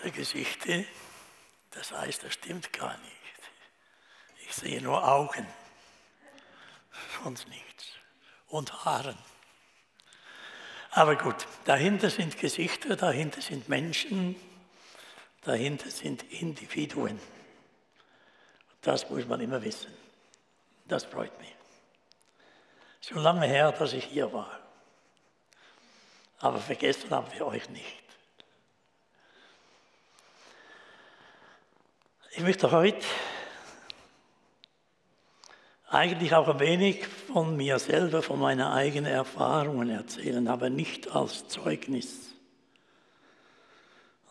Lauter Gesichter. Das heißt, das stimmt gar nicht. Ich sehe nur Augen, sonst nichts. Und Haaren. Aber gut, dahinter sind Gesichter, dahinter sind Menschen, dahinter sind Individuen. Das muss man immer wissen. Das freut mich. Schon lange her, dass ich hier war. Aber vergessen haben wir euch nicht. Ich möchte heute eigentlich auch ein wenig von mir selber, von meinen eigenen Erfahrungen erzählen, aber nicht als Zeugnis,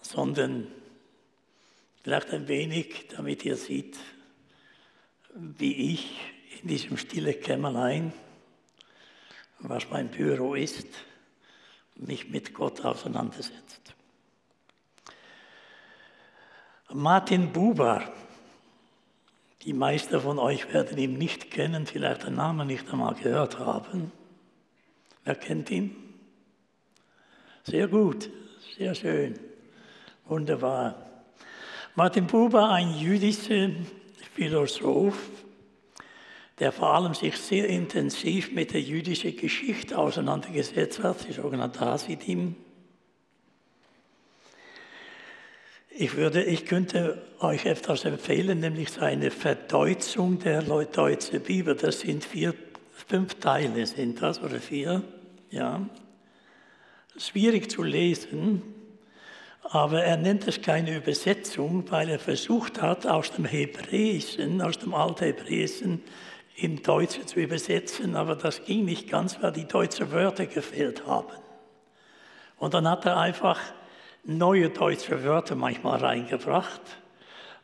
sondern vielleicht ein wenig, damit ihr seht, wie ich in diesem stillen Kämmerlein, was mein Büro ist, mich mit Gott auseinandersetzt. Martin Buber, die meisten von euch werden ihn nicht kennen, vielleicht den Namen nicht einmal gehört haben. Wer kennt ihn? Sehr gut, sehr schön, wunderbar. Martin Buber, ein jüdischer Philosoph, der vor allem sich sehr intensiv mit der jüdischen Geschichte auseinandergesetzt hat, die sogenannte Hasidim. Ich, würde, ich könnte euch etwas empfehlen, nämlich seine Verdeutschung der deutschen Bibel. Das sind vier, fünf Teile, sind das oder vier? Ja. Schwierig zu lesen, aber er nennt es keine Übersetzung, weil er versucht hat, aus dem Hebräischen, aus dem Althebräischen in Deutsch zu übersetzen, aber das ging nicht ganz, weil die deutschen Wörter gefehlt haben. Und dann hat er einfach neue deutsche Wörter manchmal reingebracht.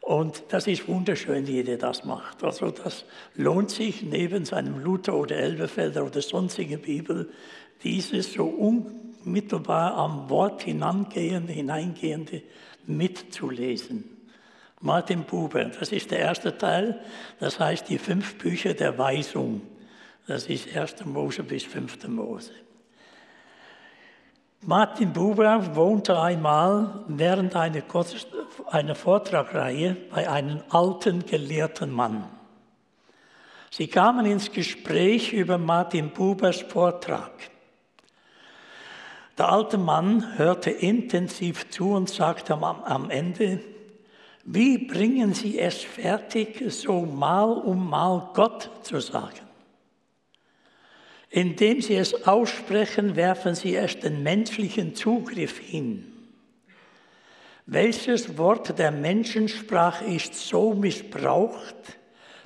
Und das ist wunderschön, wie er das macht. Also das lohnt sich neben seinem Luther oder Elberfelder oder sonstigen Bibel, dieses so unmittelbar am Wort hinangehende, hineingehende mitzulesen. Martin Buber, das ist der erste Teil, das heißt die fünf Bücher der Weisung. Das ist 1. Mose bis 5. Mose. Martin Buber wohnte einmal während einer, einer Vortragreihe bei einem alten gelehrten Mann. Sie kamen ins Gespräch über Martin Bubers Vortrag. Der alte Mann hörte intensiv zu und sagte am, am Ende, wie bringen Sie es fertig, so mal um mal Gott zu sagen? Indem sie es aussprechen, werfen sie erst den menschlichen Zugriff hin. Welches Wort der Menschensprache ist so missbraucht,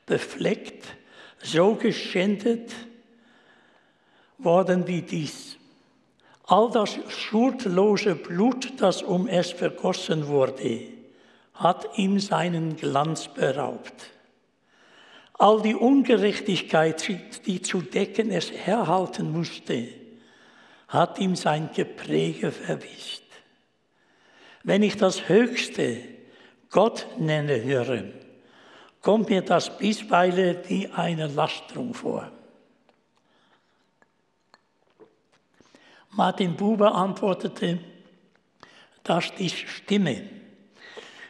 befleckt, so geschändet worden wie dies? All das schuldlose Blut, das um es vergossen wurde, hat ihm seinen Glanz beraubt. All die Ungerechtigkeit, die zu decken es herhalten musste, hat ihm sein Gepräge verwischt. Wenn ich das Höchste Gott nenne höre, kommt mir das bisweilen wie eine Lastrum vor. Martin Buber antwortete, dass die Stimme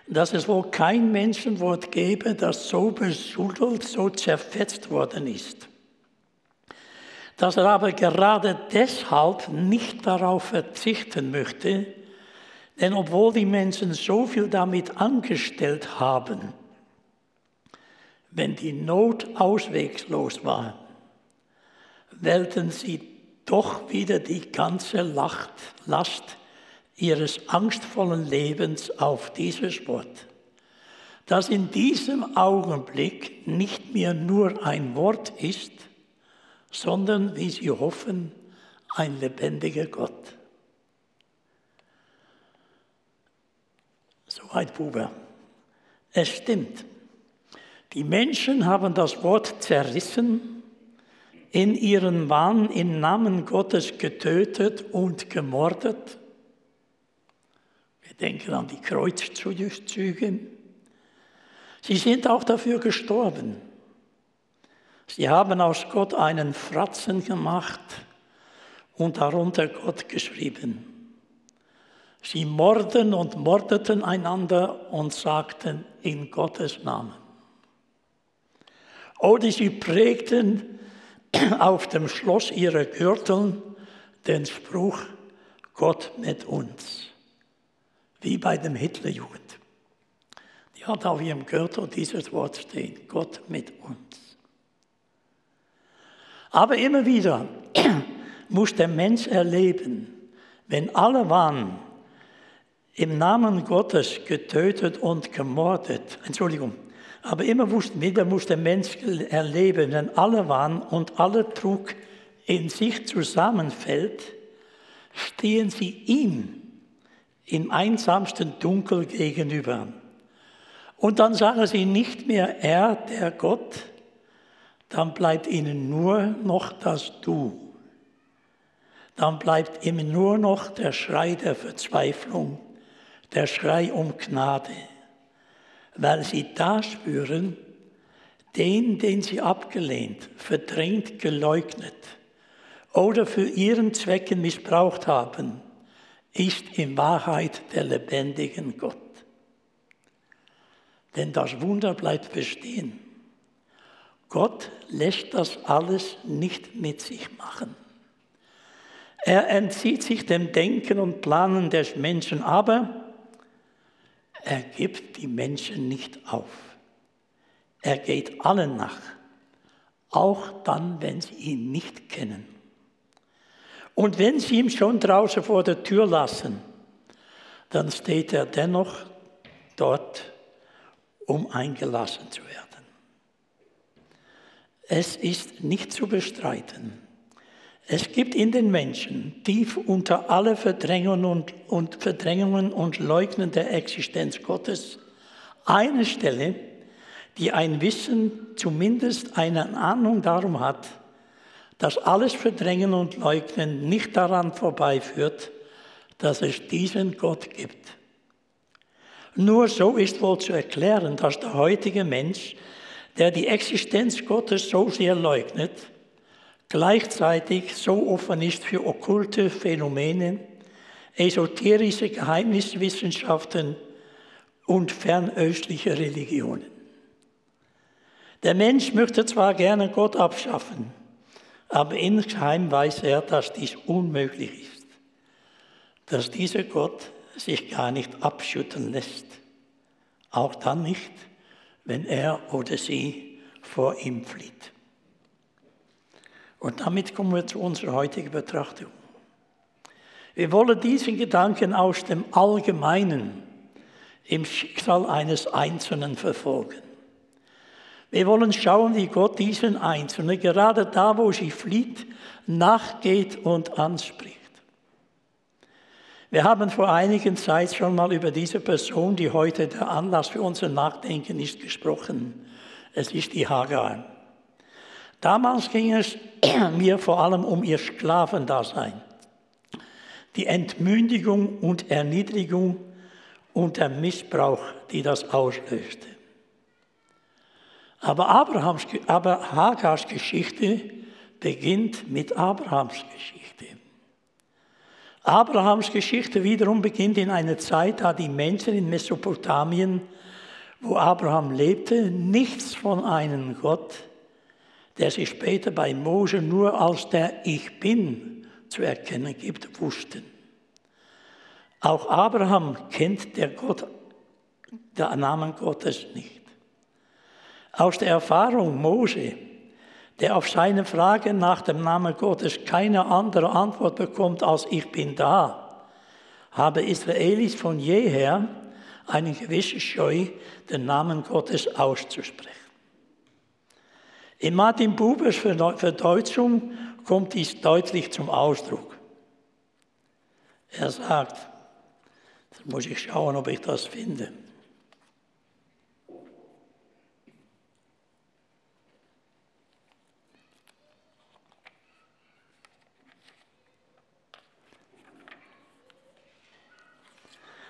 dass es wohl kein Menschenwort gäbe, das so besudelt, so zerfetzt worden ist. Dass er aber gerade deshalb nicht darauf verzichten möchte, denn obwohl die Menschen so viel damit angestellt haben, wenn die Not auswegslos war, wählten sie doch wieder die ganze Last ihres angstvollen Lebens auf dieses Wort, das in diesem Augenblick nicht mehr nur ein Wort ist, sondern, wie sie hoffen, ein lebendiger Gott. Soweit Buber. Es stimmt. Die Menschen haben das Wort zerrissen, in ihren Wahn im Namen Gottes getötet und gemordet denken an die Kreuzzüge. Sie sind auch dafür gestorben. Sie haben aus Gott einen Fratzen gemacht und darunter Gott geschrieben. Sie morden und mordeten einander und sagten in Gottes Namen. Oder sie prägten auf dem Schloss ihrer Gürtel den Spruch Gott mit uns, wie bei dem Hitlerjugend. Die hat auf ihrem Gürtel dieses Wort stehen, Gott mit uns. Aber immer wieder muss der Mensch erleben, wenn alle waren im Namen Gottes getötet und gemordet, Entschuldigung, aber immer wieder muss der Mensch erleben, wenn alle waren und alle Druck in sich zusammenfällt, stehen sie ihm im einsamsten Dunkel gegenüber. Und dann sagen sie nicht mehr er, der Gott, dann bleibt ihnen nur noch das Du. Dann bleibt ihnen nur noch der Schrei der Verzweiflung, der Schrei um Gnade, weil sie da spüren, den, den sie abgelehnt, verdrängt, geleugnet oder für ihren Zwecken missbraucht haben, ist in Wahrheit der lebendige Gott. Denn das Wunder bleibt bestehen. Gott lässt das alles nicht mit sich machen. Er entzieht sich dem Denken und Planen des Menschen, aber er gibt die Menschen nicht auf. Er geht allen nach, auch dann, wenn sie ihn nicht kennen. Und wenn sie ihn schon draußen vor der Tür lassen, dann steht er dennoch dort, um eingelassen zu werden. Es ist nicht zu bestreiten, es gibt in den Menschen, tief unter alle Verdrängungen und, und, Verdrängungen und Leugnen der Existenz Gottes, eine Stelle, die ein Wissen, zumindest eine Ahnung darum hat, dass alles Verdrängen und Leugnen nicht daran vorbeiführt, dass es diesen Gott gibt. Nur so ist wohl zu erklären, dass der heutige Mensch, der die Existenz Gottes so sehr leugnet, gleichzeitig so offen ist für okkulte Phänomene, esoterische Geheimniswissenschaften und fernöstliche Religionen. Der Mensch möchte zwar gerne Gott abschaffen, aber insgeheim weiß er, dass dies unmöglich ist, dass dieser Gott sich gar nicht abschütteln lässt, auch dann nicht, wenn er oder sie vor ihm flieht. Und damit kommen wir zu unserer heutigen Betrachtung. Wir wollen diesen Gedanken aus dem Allgemeinen im Schicksal eines Einzelnen verfolgen. Wir wollen schauen, wie Gott diesen Einzelnen, gerade da, wo sie flieht, nachgeht und anspricht. Wir haben vor einigen Zeit schon mal über diese Person, die heute der Anlass für unser Nachdenken ist, gesprochen. Es ist die Hagar. Damals ging es mir vor allem um ihr Sklavendasein, die Entmündigung und Erniedrigung und der Missbrauch, die das auslöste. Aber, Abrahams, aber Hagars Geschichte beginnt mit Abrahams Geschichte. Abrahams Geschichte wiederum beginnt in einer Zeit, da die Menschen in Mesopotamien, wo Abraham lebte, nichts von einem Gott der sich später bei Mose nur als der Ich bin zu erkennen gibt, wussten. Auch Abraham kennt der Gott, der Namen Gottes nicht. Aus der Erfahrung Mose, der auf seine Frage nach dem Namen Gottes keine andere Antwort bekommt als Ich bin da, habe Israelis von jeher eine gewisse Scheu, den Namen Gottes auszusprechen. In Martin Bubers Verdeutschung kommt dies deutlich zum Ausdruck. Er sagt, jetzt muss ich schauen, ob ich das finde.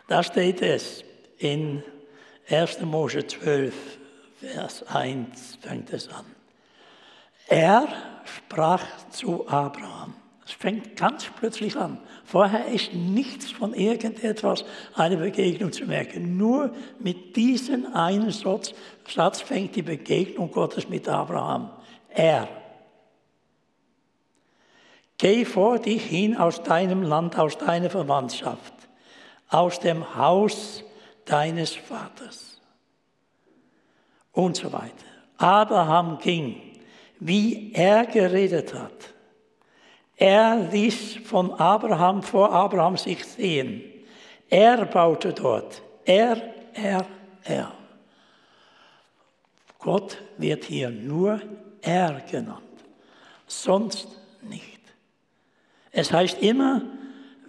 Da steht es in 1. Mose 12, Vers 1 fängt es an. Er sprach zu Abraham, Es fängt ganz plötzlich an. Vorher ist nichts von irgendetwas, eine Begegnung zu merken. Nur mit diesem einen Satz, Satz fängt die Begegnung Gottes mit Abraham. Er. Geh vor dich hin aus deinem Land, aus deiner Verwandtschaft, aus dem Haus deines Vaters. Und so weiter. Abraham ging, wie er geredet hat. Er ließ von Abraham vor Abraham sich sehen. Er baute dort. Er, er, er. Gott wird hier nur er genannt, sonst nicht. Es heißt immer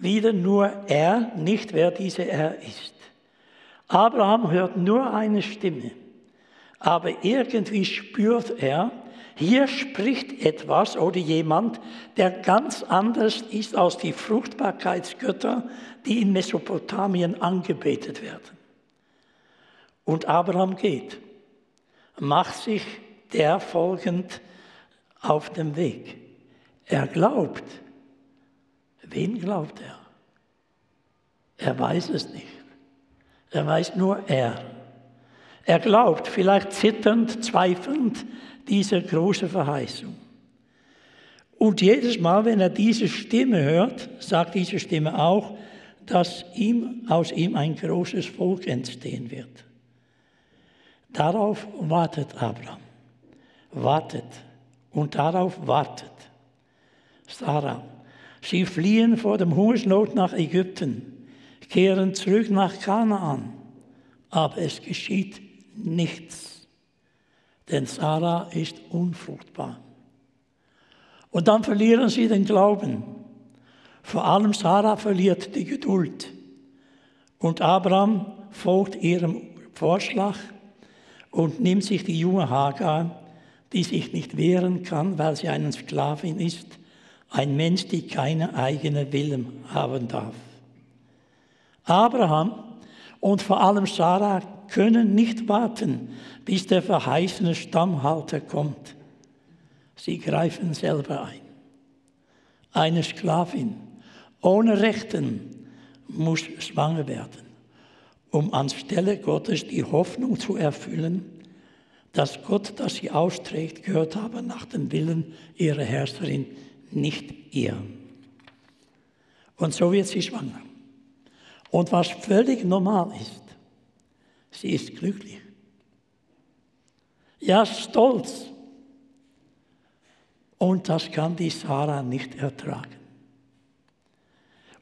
wieder nur er, nicht wer dieser er ist. Abraham hört nur eine Stimme, aber irgendwie spürt er, hier spricht etwas oder jemand, der ganz anders ist als die Fruchtbarkeitsgötter, die in Mesopotamien angebetet werden. Und Abraham geht, macht sich der folgend auf dem Weg. Er glaubt. Wen glaubt er? Er weiß es nicht. Er weiß nur er. Er glaubt, vielleicht zitternd, zweifelnd, diese große Verheißung. Und jedes Mal, wenn er diese Stimme hört, sagt diese Stimme auch, dass ihm, aus ihm ein großes Volk entstehen wird. Darauf wartet Abraham. Wartet. Und darauf wartet Sarah. Sie fliehen vor dem Hungersnot nach Ägypten, kehren zurück nach Kanaan. Aber es geschieht nichts denn Sarah ist unfruchtbar. Und dann verlieren sie den Glauben. Vor allem Sarah verliert die Geduld. Und Abraham folgt ihrem Vorschlag und nimmt sich die junge Hagar, die sich nicht wehren kann, weil sie eine Sklavin ist, ein Mensch, die keine eigene Willen haben darf. Abraham und vor allem Sarah können nicht warten, bis der verheißene Stammhalter kommt. Sie greifen selber ein. Eine Sklavin ohne Rechten muss schwanger werden, um anstelle Gottes die Hoffnung zu erfüllen, dass Gott, das sie austrägt, gehört habe nach dem Willen ihrer Herrscherin, nicht ihr. Und so wird sie schwanger. Und was völlig normal ist, sie ist glücklich. Ja, stolz. Und das kann die Sarah nicht ertragen.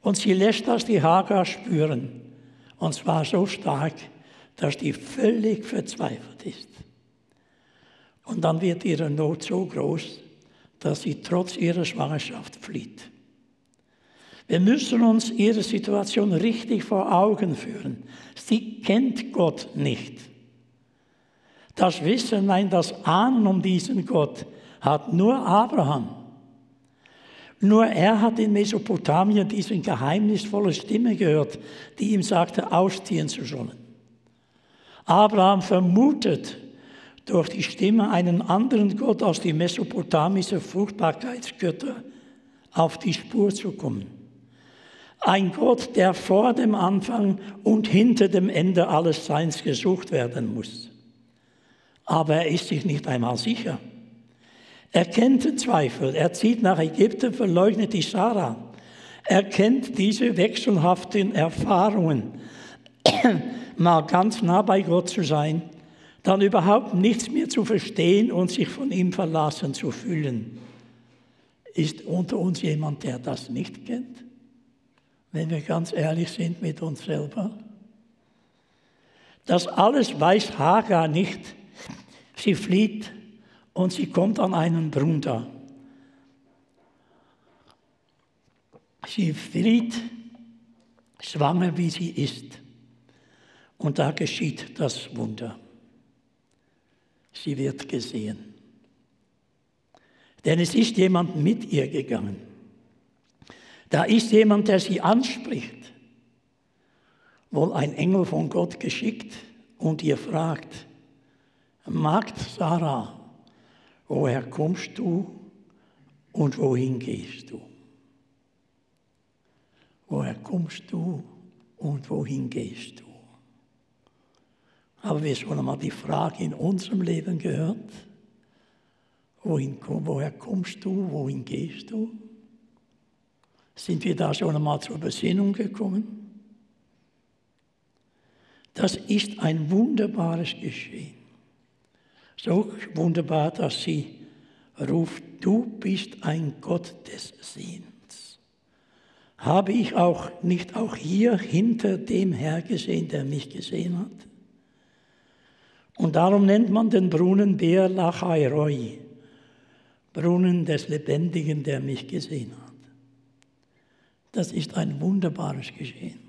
Und sie lässt das die Hagar spüren. Und zwar so stark, dass die völlig verzweifelt ist. Und dann wird ihre Not so groß, dass sie trotz ihrer Schwangerschaft flieht. Wir müssen uns ihre Situation richtig vor Augen führen. Sie kennt Gott nicht. Das Wissen, nein, das Ahnen um diesen Gott hat nur Abraham. Nur er hat in Mesopotamien diese geheimnisvolle Stimme gehört, die ihm sagte, ausziehen zu sollen. Abraham vermutet durch die Stimme einen anderen Gott als die mesopotamische Fruchtbarkeitsgötter auf die Spur zu kommen. Ein Gott, der vor dem Anfang und hinter dem Ende alles Seins gesucht werden muss. Aber er ist sich nicht einmal sicher. Er kennt den Zweifel. Er zieht nach Ägypten, verleugnet die Sarah. Er kennt diese wechselhaften Erfahrungen, mal ganz nah bei Gott zu sein, dann überhaupt nichts mehr zu verstehen und sich von ihm verlassen zu fühlen. Ist unter uns jemand, der das nicht kennt? wenn wir ganz ehrlich sind mit uns selber. Das alles weiß Hagar nicht. Sie flieht und sie kommt an einen da. Sie flieht, schwanger wie sie ist. Und da geschieht das Wunder. Sie wird gesehen. Denn es ist jemand mit ihr gegangen. Da ist jemand, der sie anspricht, wohl ein Engel von Gott geschickt und ihr fragt, Magd Sarah, woher kommst du und wohin gehst du? woher kommst du und wohin gehst du? Haben wir schon einmal die Frage in unserem Leben gehört? Wohin, woher kommst du? Wohin gehst du? Sind wir da schon einmal zur Besinnung gekommen? Das ist ein wunderbares Geschehen. So wunderbar, dass sie ruft, du bist ein Gott des Sehens. Habe ich auch nicht auch hier hinter dem Herr gesehen, der mich gesehen hat? Und darum nennt man den Brunnen Beer Lachairoi, Brunnen des Lebendigen, der mich gesehen hat. Das ist ein wunderbares Geschehen.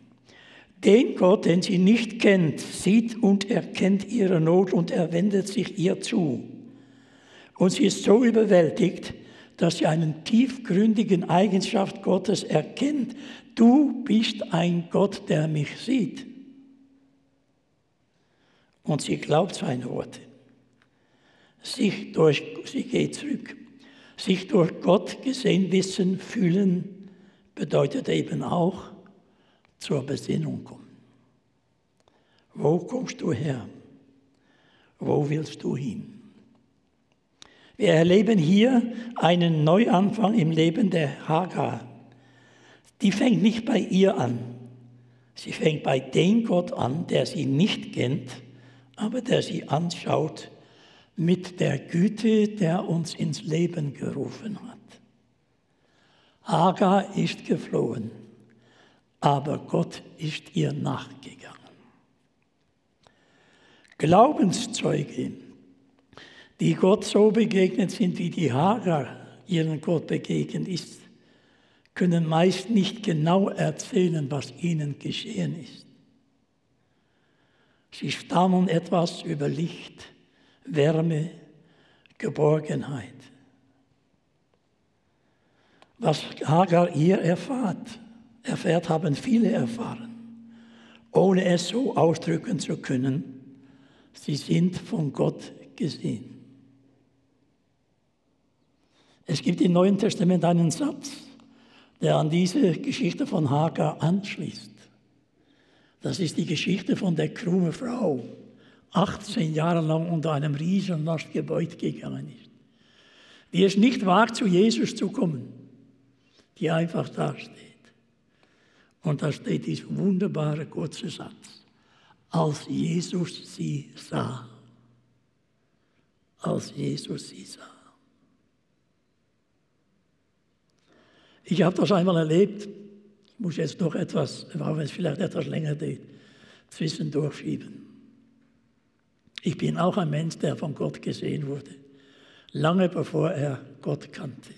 Den Gott, den sie nicht kennt, sieht und erkennt ihre Not und er wendet sich ihr zu. Und sie ist so überwältigt, dass sie einen tiefgründigen Eigenschaft Gottes erkennt. Du bist ein Gott, der mich sieht. Und sie glaubt seine Worte. Sich durch, sie geht zurück. Sich durch Gott gesehen wissen, fühlen, bedeutet eben auch zur Besinnung kommen. Wo kommst du her? Wo willst du hin? Wir erleben hier einen Neuanfang im Leben der Hagar. Die fängt nicht bei ihr an. Sie fängt bei dem Gott an, der sie nicht kennt, aber der sie anschaut mit der Güte, der uns ins Leben gerufen hat. Hagar ist geflohen, aber Gott ist ihr nachgegangen. Glaubenszeuge die Gott so begegnet sind, wie die Hagar ihren Gott begegnet ist, können meist nicht genau erzählen, was ihnen geschehen ist. Sie stammen etwas über Licht, Wärme, Geborgenheit. Was Hagar ihr erfahrt, erfährt, haben viele erfahren, ohne es so ausdrücken zu können. Sie sind von Gott gesehen. Es gibt im Neuen Testament einen Satz, der an diese Geschichte von Hagar anschließt. Das ist die Geschichte von der krumme Frau, 18 Jahre lang unter einem Riesenlast gebeut gegangen ist, die es nicht wagt, zu Jesus zu kommen, die einfach da steht. Und da steht dieser wunderbare kurze Satz. Als Jesus sie sah. Als Jesus sie sah. Ich habe das einmal erlebt. Muss jetzt noch etwas, auch wenn es vielleicht etwas länger geht, zwischendurch schieben. Ich bin auch ein Mensch, der von Gott gesehen wurde, lange bevor er Gott kannte.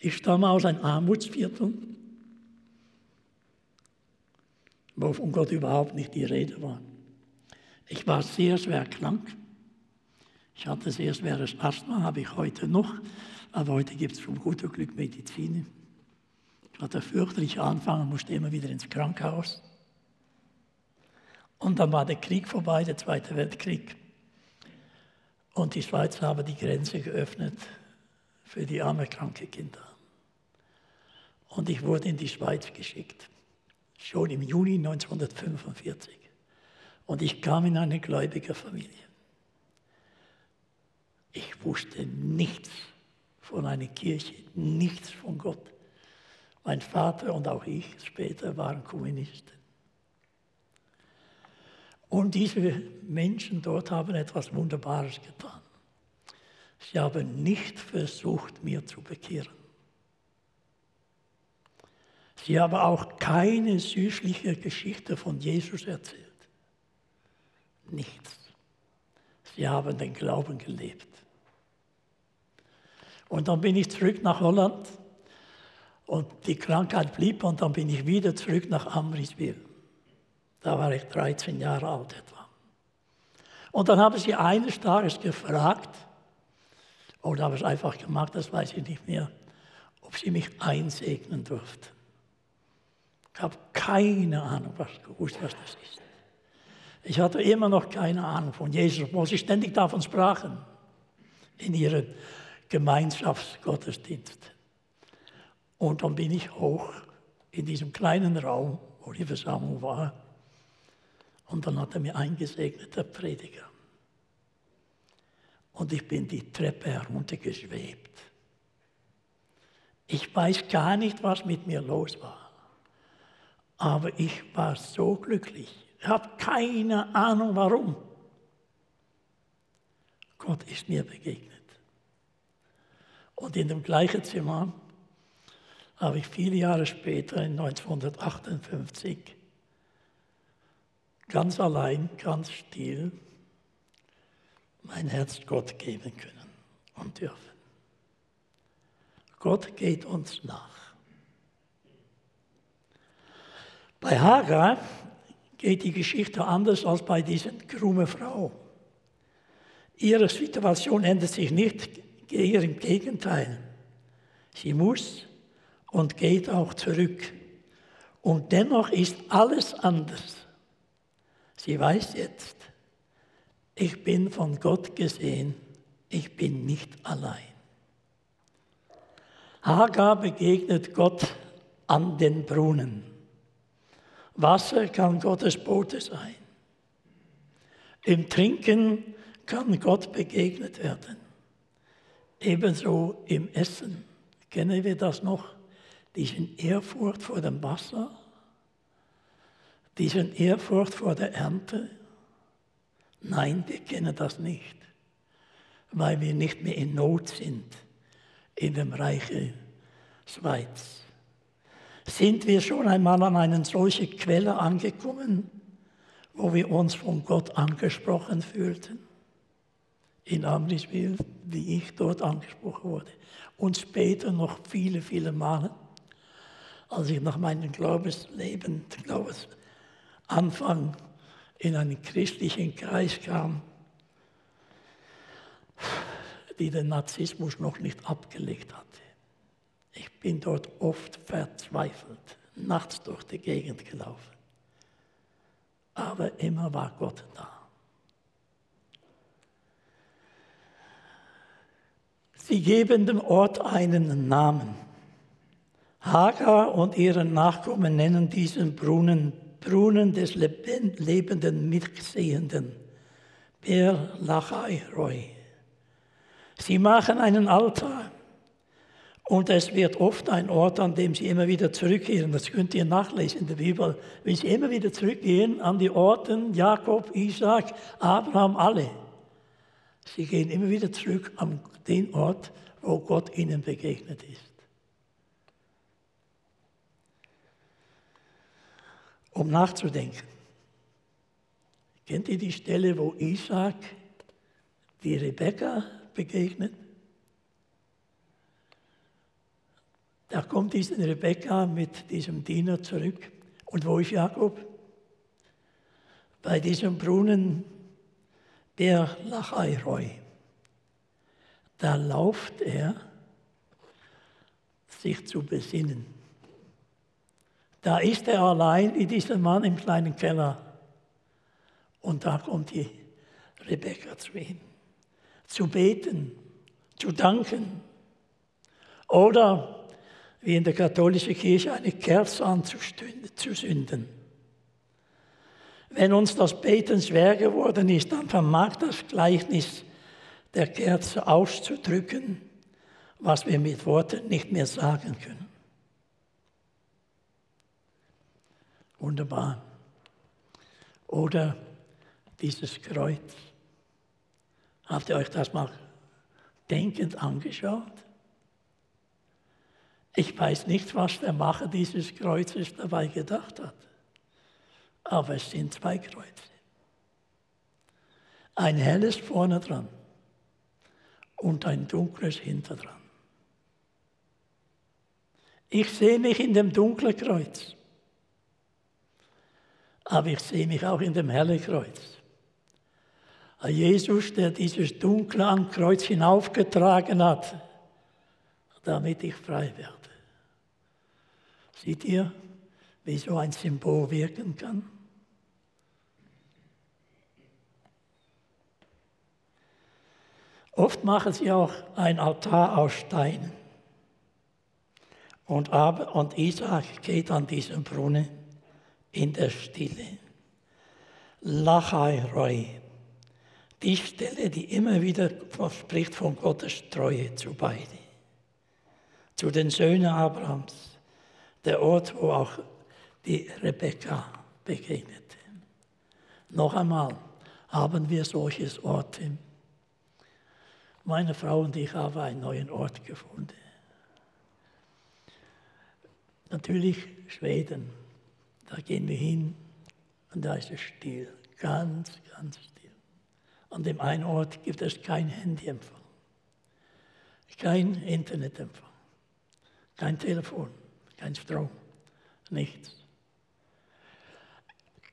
Ich stamme aus einem Armutsviertel, wo von Gott überhaupt nicht die Rede war. Ich war sehr schwer krank. Ich hatte sehr schweres Asthma, habe ich heute noch. Aber heute gibt es zum guten Glück Medizin. Ich hatte fürchterlich anfangen, musste immer wieder ins Krankenhaus. Und dann war der Krieg vorbei, der Zweite Weltkrieg. Und die Schweiz habe die Grenze geöffnet für die armen, kranken Kinder. Und ich wurde in die Schweiz geschickt, schon im Juni 1945. Und ich kam in eine gläubige Familie. Ich wusste nichts von einer Kirche, nichts von Gott. Mein Vater und auch ich später waren Kommunisten. Und diese Menschen dort haben etwas Wunderbares getan. Sie haben nicht versucht, mir zu bekehren. Sie haben auch keine süßliche Geschichte von Jesus erzählt. Nichts. Sie haben den Glauben gelebt. Und dann bin ich zurück nach Holland und die Krankheit blieb und dann bin ich wieder zurück nach Amriswil. Da war ich 13 Jahre alt etwa. Und dann haben sie eines Tages gefragt, oder habe es einfach gemacht, das weiß ich nicht mehr, ob sie mich einsegnen durften. Ich habe keine Ahnung, was gewusst, was das ist. Ich hatte immer noch keine Ahnung von Jesus, obwohl sie ständig davon sprachen in ihren Gemeinschaftsgottesdienst. Und dann bin ich hoch in diesem kleinen Raum, wo die Versammlung war. Und dann hat er mir eingesegnet, der Prediger. Und ich bin die Treppe heruntergeschwebt. Ich weiß gar nicht, was mit mir los war. Aber ich war so glücklich. Ich habe keine Ahnung warum. Gott ist mir begegnet. Und in dem gleichen Zimmer habe ich viele Jahre später, in 1958, ganz allein, ganz still, mein Herz Gott geben können und dürfen. Gott geht uns nach. Bei Hagar geht die Geschichte anders als bei dieser krumme Frau. Ihre Situation ändert sich nicht, eher im Gegenteil. Sie muss und geht auch zurück. Und dennoch ist alles anders. Sie weiß jetzt, ich bin von Gott gesehen, ich bin nicht allein. Hagar begegnet Gott an den Brunnen. Wasser kann Gottes Bote sein. Im Trinken kann Gott begegnet werden. Ebenso im Essen. Kennen wir das noch? Diesen Ehrfurcht vor dem Wasser, diesen Ehrfurcht vor der Ernte? Nein, wir kennen das nicht, weil wir nicht mehr in Not sind in dem Reiche Schweiz. Sind wir schon einmal an eine solche Quelle angekommen, wo wir uns von Gott angesprochen fühlten? In Amriswil, wie ich dort angesprochen wurde. Und später noch viele, viele Male als ich nach meinem Glaubensleben, Glaubensanfang in einen christlichen Kreis kam, die den Narzissmus noch nicht abgelegt hatte. Ich bin dort oft verzweifelt, nachts durch die Gegend gelaufen. Aber immer war Gott da. Sie geben dem Ort einen Namen. Hagar und ihre Nachkommen nennen diesen Brunnen Brunnen des lebenden Mitsehenden, Ber Lachai Roy. Sie machen einen Altar und es wird oft ein Ort, an dem sie immer wieder zurückkehren. Das könnt ihr nachlesen in der Bibel. Wenn sie immer wieder zurückgehen an die Orten Jakob, Isaac, Abraham, alle. Sie gehen immer wieder zurück an den Ort, wo Gott ihnen begegnet ist. Um nachzudenken. Kennt ihr die Stelle, wo Isaac die Rebekka begegnet? Da kommt diese Rebekka mit diesem Diener zurück. Und wo ist Jakob? Bei diesem Brunnen der Lachairoi. Da lauft er, sich zu besinnen. Da ist er allein wie dieser Mann im kleinen Keller. Und da kommt die Rebecca zu ihm. Zu beten, zu danken. Oder wie in der katholischen Kirche eine Kerze anzuzünden. Wenn uns das Beten schwer geworden ist, dann vermag das Gleichnis der Kerze auszudrücken, was wir mit Worten nicht mehr sagen können. Wunderbar. Oder dieses Kreuz. Habt ihr euch das mal denkend angeschaut? Ich weiß nicht, was der Macher dieses Kreuzes dabei gedacht hat. Aber es sind zwei Kreuze. Ein helles vorne dran und ein dunkles hinter dran. Ich sehe mich in dem dunklen Kreuz aber ich sehe mich auch in dem hellen Kreuz. Jesus, der dieses Dunkle am Kreuz hinaufgetragen hat, damit ich frei werde. Seht ihr, wie so ein Symbol wirken kann? Oft machen sie auch ein Altar aus Steinen. Und, Isaac geht an diesem Brunnen in der Stille. Lachai Roy, die Stelle, die immer wieder spricht von Gottes Treue zu beiden. Zu den Söhnen Abrahams, der Ort, wo auch die Rebekka begegnete. Noch einmal haben wir solches Orte. Meine Frau und ich haben einen neuen Ort gefunden. Natürlich Schweden. Da gehen wir hin und da ist es still, ganz, ganz still. An dem einen Ort gibt es kein Handyempfang, kein Internetempfang, kein Telefon, kein Strom, nichts.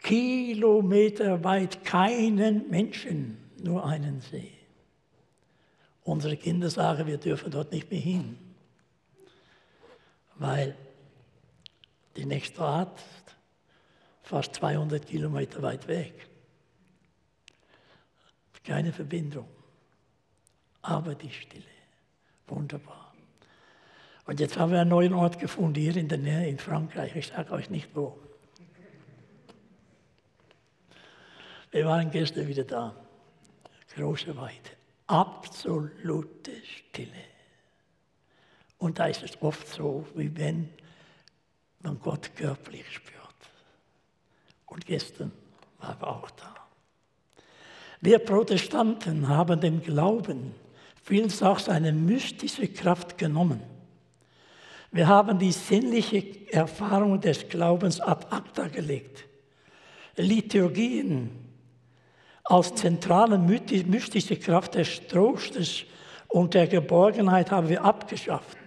Kilometerweit keinen Menschen, nur einen See. Unsere Kinder sagen, wir dürfen dort nicht mehr hin, weil der nächste Arzt fast 200 Kilometer weit weg. Keine Verbindung, aber die Stille. Wunderbar. Und jetzt haben wir einen neuen Ort gefunden, hier in der Nähe in Frankreich. Ich sage euch nicht wo. Wir waren gestern wieder da. Große Weite. Absolute Stille. Und da ist es oft so, wie wenn man Gott körperlich spürt. Und gestern war er auch da. Wir Protestanten haben dem Glauben vielfach seine mystische Kraft genommen. Wir haben die sinnliche Erfahrung des Glaubens ad acta gelegt. Liturgien als zentrale mystische Kraft des Trostes und der Geborgenheit haben wir abgeschafft.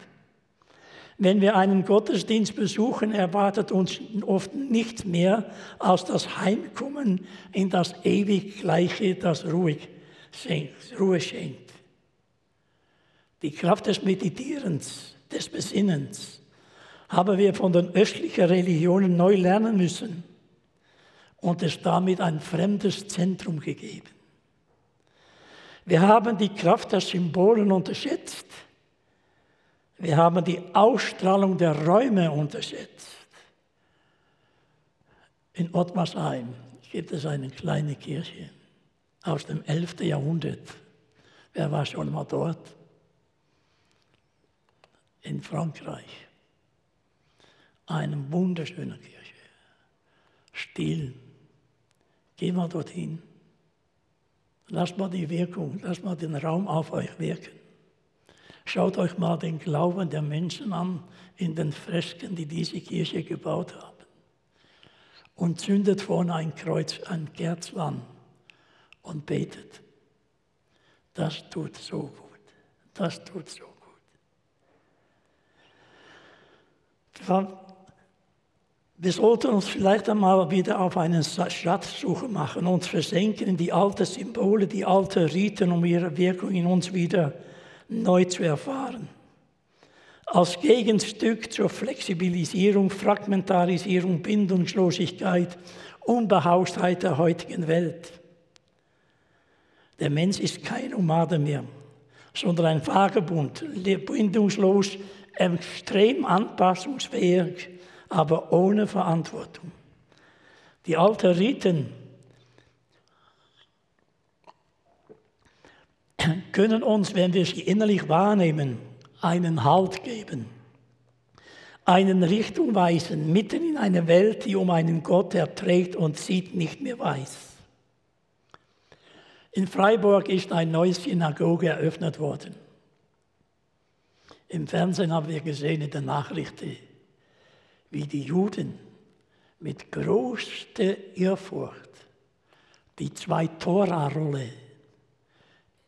Wenn wir einen Gottesdienst besuchen, erwartet uns oft nichts mehr als das Heimkommen in das ewig Gleiche, das Ruhe schenkt. Die Kraft des Meditierens, des Besinnens haben wir von den östlichen Religionen neu lernen müssen und es damit ein fremdes Zentrum gegeben. Wir haben die Kraft der Symbolen unterschätzt wir haben die Ausstrahlung der Räume unterschätzt. In Ottmarsheim gibt es eine kleine Kirche aus dem 11. Jahrhundert. Wer war schon mal dort? In Frankreich. Eine wunderschöne Kirche. Still. Geh mal dorthin. Lass mal die Wirkung, lass mal den Raum auf euch wirken. Schaut euch mal den Glauben der Menschen an in den Fresken, die diese Kirche gebaut haben. Und zündet vorne ein Kreuz, ein Kerz an und betet. Das tut so gut. Das tut so gut. Wir sollten uns vielleicht einmal wieder auf eine Schatzsuche machen, uns versenken in die alten Symbole, die alten Riten, um ihre Wirkung in uns wieder zu neu zu erfahren. Als Gegenstück zur Flexibilisierung, Fragmentarisierung, Bindungslosigkeit, Unbehaustheit der heutigen Welt. Der Mensch ist kein Nomade mehr, sondern ein Vagebund, bindungslos, extrem anpassungsfähig, aber ohne Verantwortung. Die alten Riten können uns, wenn wir sie innerlich wahrnehmen, einen Halt geben, einen Richtung weisen, mitten in eine Welt, die um einen Gott erträgt und sieht, nicht mehr weiß. In Freiburg ist eine neue Synagoge eröffnet worden. Im Fernsehen haben wir gesehen in den Nachrichten, wie die Juden mit größter Ehrfurcht die zwei Tora-Rolle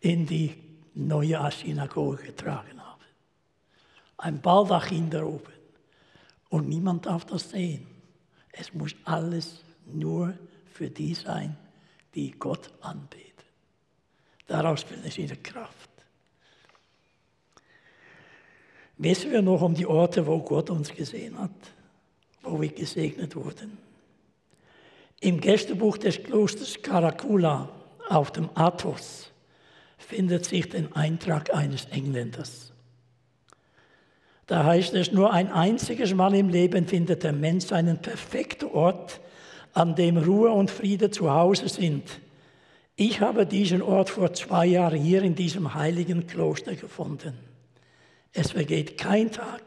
in die neue Synagoge getragen habe. Ein Baldachin da oben. Und niemand darf das sehen. Es muss alles nur für die sein, die Gott anbeten. Daraus findet es wieder Kraft. Wissen wir noch um die Orte, wo Gott uns gesehen hat, wo wir gesegnet wurden? Im Gästebuch des Klosters Karakula auf dem Athos findet sich den Eintrag eines Engländers. Da heißt es, nur ein einziges Mal im Leben findet der Mensch einen perfekten Ort, an dem Ruhe und Friede zu Hause sind. Ich habe diesen Ort vor zwei Jahren hier in diesem heiligen Kloster gefunden. Es vergeht kein Tag,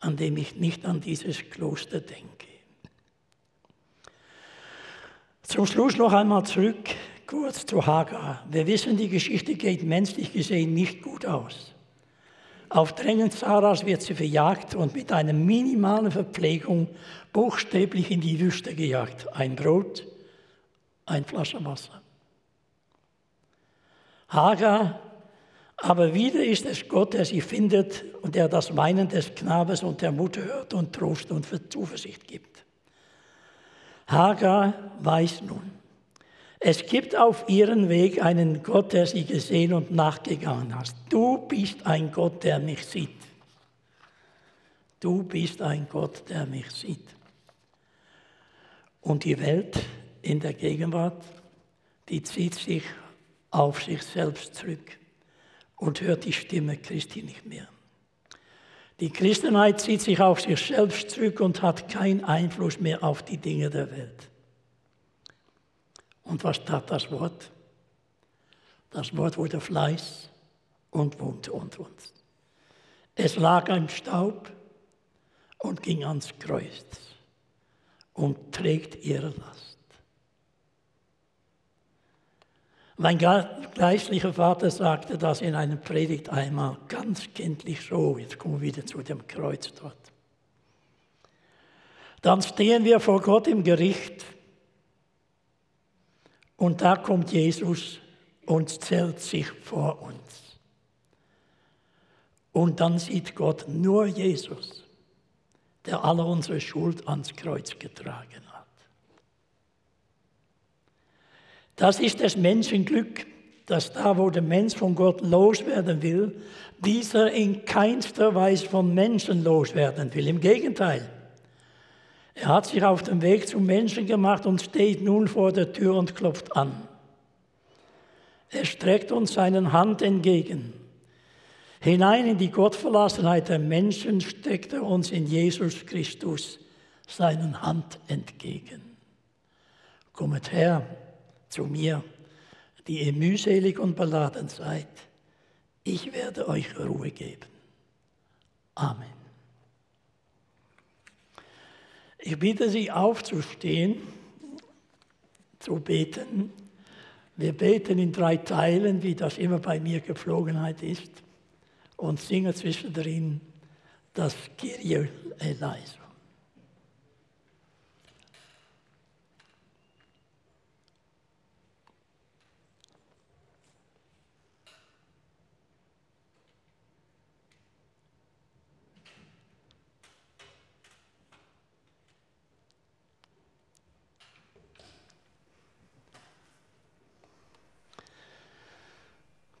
an dem ich nicht an dieses Kloster denke. Zum Schluss noch einmal zurück, kurz zu Hagar. Wir wissen, die Geschichte geht menschlich gesehen nicht gut aus. Auf Drängen Sarahs wird sie verjagt und mit einer minimalen Verpflegung buchstäblich in die Wüste gejagt. Ein Brot, ein Flasche Wasser. Hagar, aber wieder ist es Gott, der sie findet und der das Weinen des Knabes und der Mutter hört und Trost und Zuversicht gibt. Hagar weiß nun, es gibt auf ihrem Weg einen Gott, der sie gesehen und nachgegangen hat. Du bist ein Gott, der mich sieht. Du bist ein Gott, der mich sieht. Und die Welt in der Gegenwart, die zieht sich auf sich selbst zurück und hört die Stimme Christi nicht mehr. Die Christenheit zieht sich auf sich selbst zurück und hat keinen Einfluss mehr auf die Dinge der Welt. Und was tat das Wort? Das Wort wurde Fleiß und wohnte unter uns. Es lag im Staub und ging ans Kreuz und trägt ihre Last. Mein geistlicher Vater sagte das in einer Predigt einmal ganz kindlich so. Jetzt kommen wir wieder zu dem Kreuz dort. Dann stehen wir vor Gott im Gericht und da kommt Jesus und zählt sich vor uns. Und dann sieht Gott nur Jesus, der alle unsere Schuld ans Kreuz getragen hat. Das ist das Menschenglück, dass da, wo der Mensch von Gott loswerden will, dieser in keinster Weise von Menschen loswerden will. Im Gegenteil. Er hat sich auf den Weg zum Menschen gemacht und steht nun vor der Tür und klopft an. Er streckt uns seine Hand entgegen. Hinein in die Gottverlassenheit der Menschen steckt er uns in Jesus Christus seine Hand entgegen. Kommet her, zu mir, die ihr mühselig und beladen seid. Ich werde euch Ruhe geben. Amen. Ich bitte Sie aufzustehen, zu beten. Wir beten in drei Teilen, wie das immer bei mir Gepflogenheit ist, und singen zwischendrin das Kyrie eleison.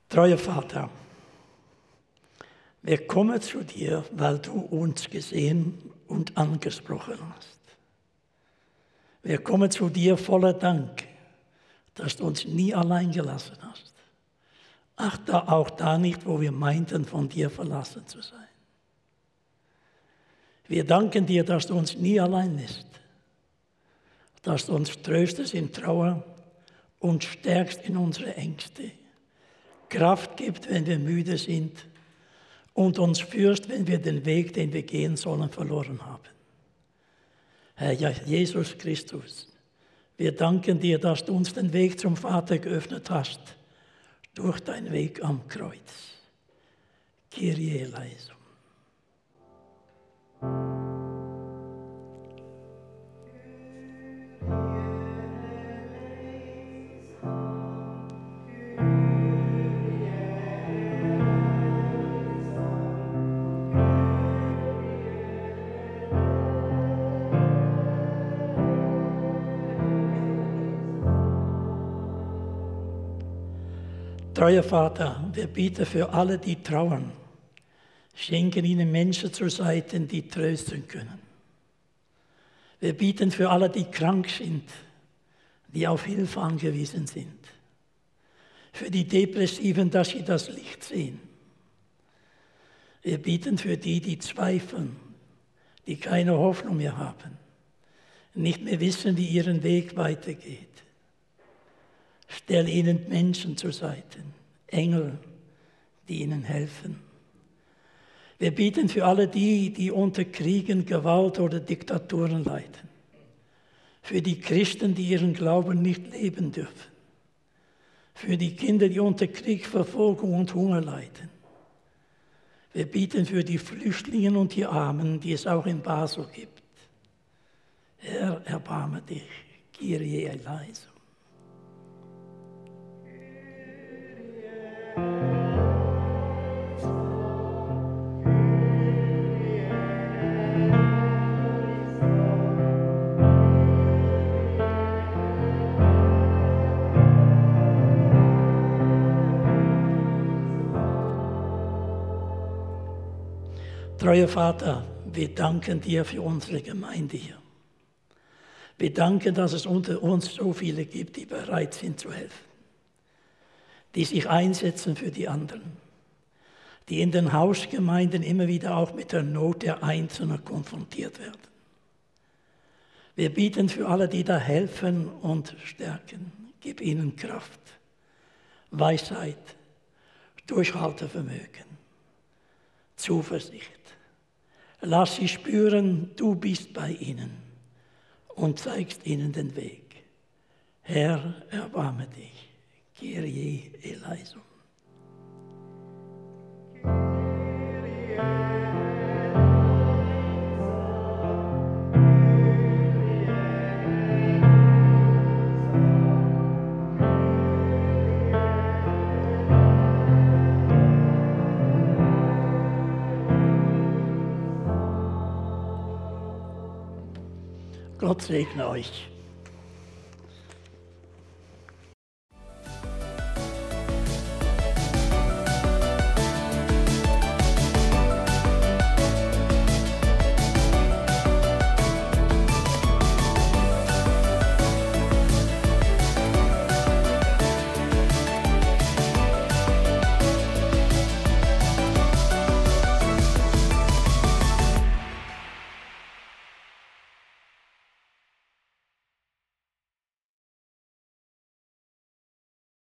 Treuer Vater, wir kommen zu dir, weil du uns gesehen und angesprochen hast. Wir kommen zu dir voller Dank, dass du uns nie allein gelassen hast. Ach, da, auch da nicht, wo wir meinten, von dir verlassen zu sein. Wir danken dir, dass du uns nie allein lässt, dass du uns tröstest in Trauer und stärkst in unsere Ängste Kraft gibt, wenn wir müde sind und uns führst, wenn wir den Weg, den wir gehen sollen, verloren haben. Herr Jesus Christus, wir danken dir, dass du uns den Weg zum Vater geöffnet hast durch deinen Weg am Kreuz. Kyrie eleison. Treuer Vater, wir bieten für alle, die trauern, schenken ihnen Menschen zur Seite, die trösten können. Wir bieten für alle, die krank sind, die auf Hilfe angewiesen sind. Für die Depressiven, dass sie das Licht sehen. Wir bieten für die, die zweifeln, die keine Hoffnung mehr haben, nicht mehr wissen, wie ihren Weg weitergeht. Stell ihnen Menschen zur Seite, Engel, die ihnen helfen. Wir bieten für alle die, die unter Kriegen, Gewalt oder Diktaturen leiden. Für die Christen, die ihren Glauben nicht leben dürfen. Für die Kinder, die unter Krieg, Verfolgung und Hunger leiden. Wir bieten für die Flüchtlinge und die Armen, die es auch in Basel gibt. Herr, erbarme dich, Kyrie eleison. Treuer Vater, wir danken dir für unsere Gemeinde hier. Wir danken, dass es unter uns so viele gibt, die bereit sind zu helfen, die sich einsetzen für die anderen, die in den Hausgemeinden immer wieder auch mit der Not der Einzelnen konfrontiert werden. Wir bieten für alle, die da helfen und stärken, gib ihnen Kraft, Weisheit, Durchhaltevermögen, Zuversicht. Lass sie spüren, du bist bei ihnen und zeigst ihnen den Weg. Herr, erbarme dich. Kyrie eleison. Gott segne euch.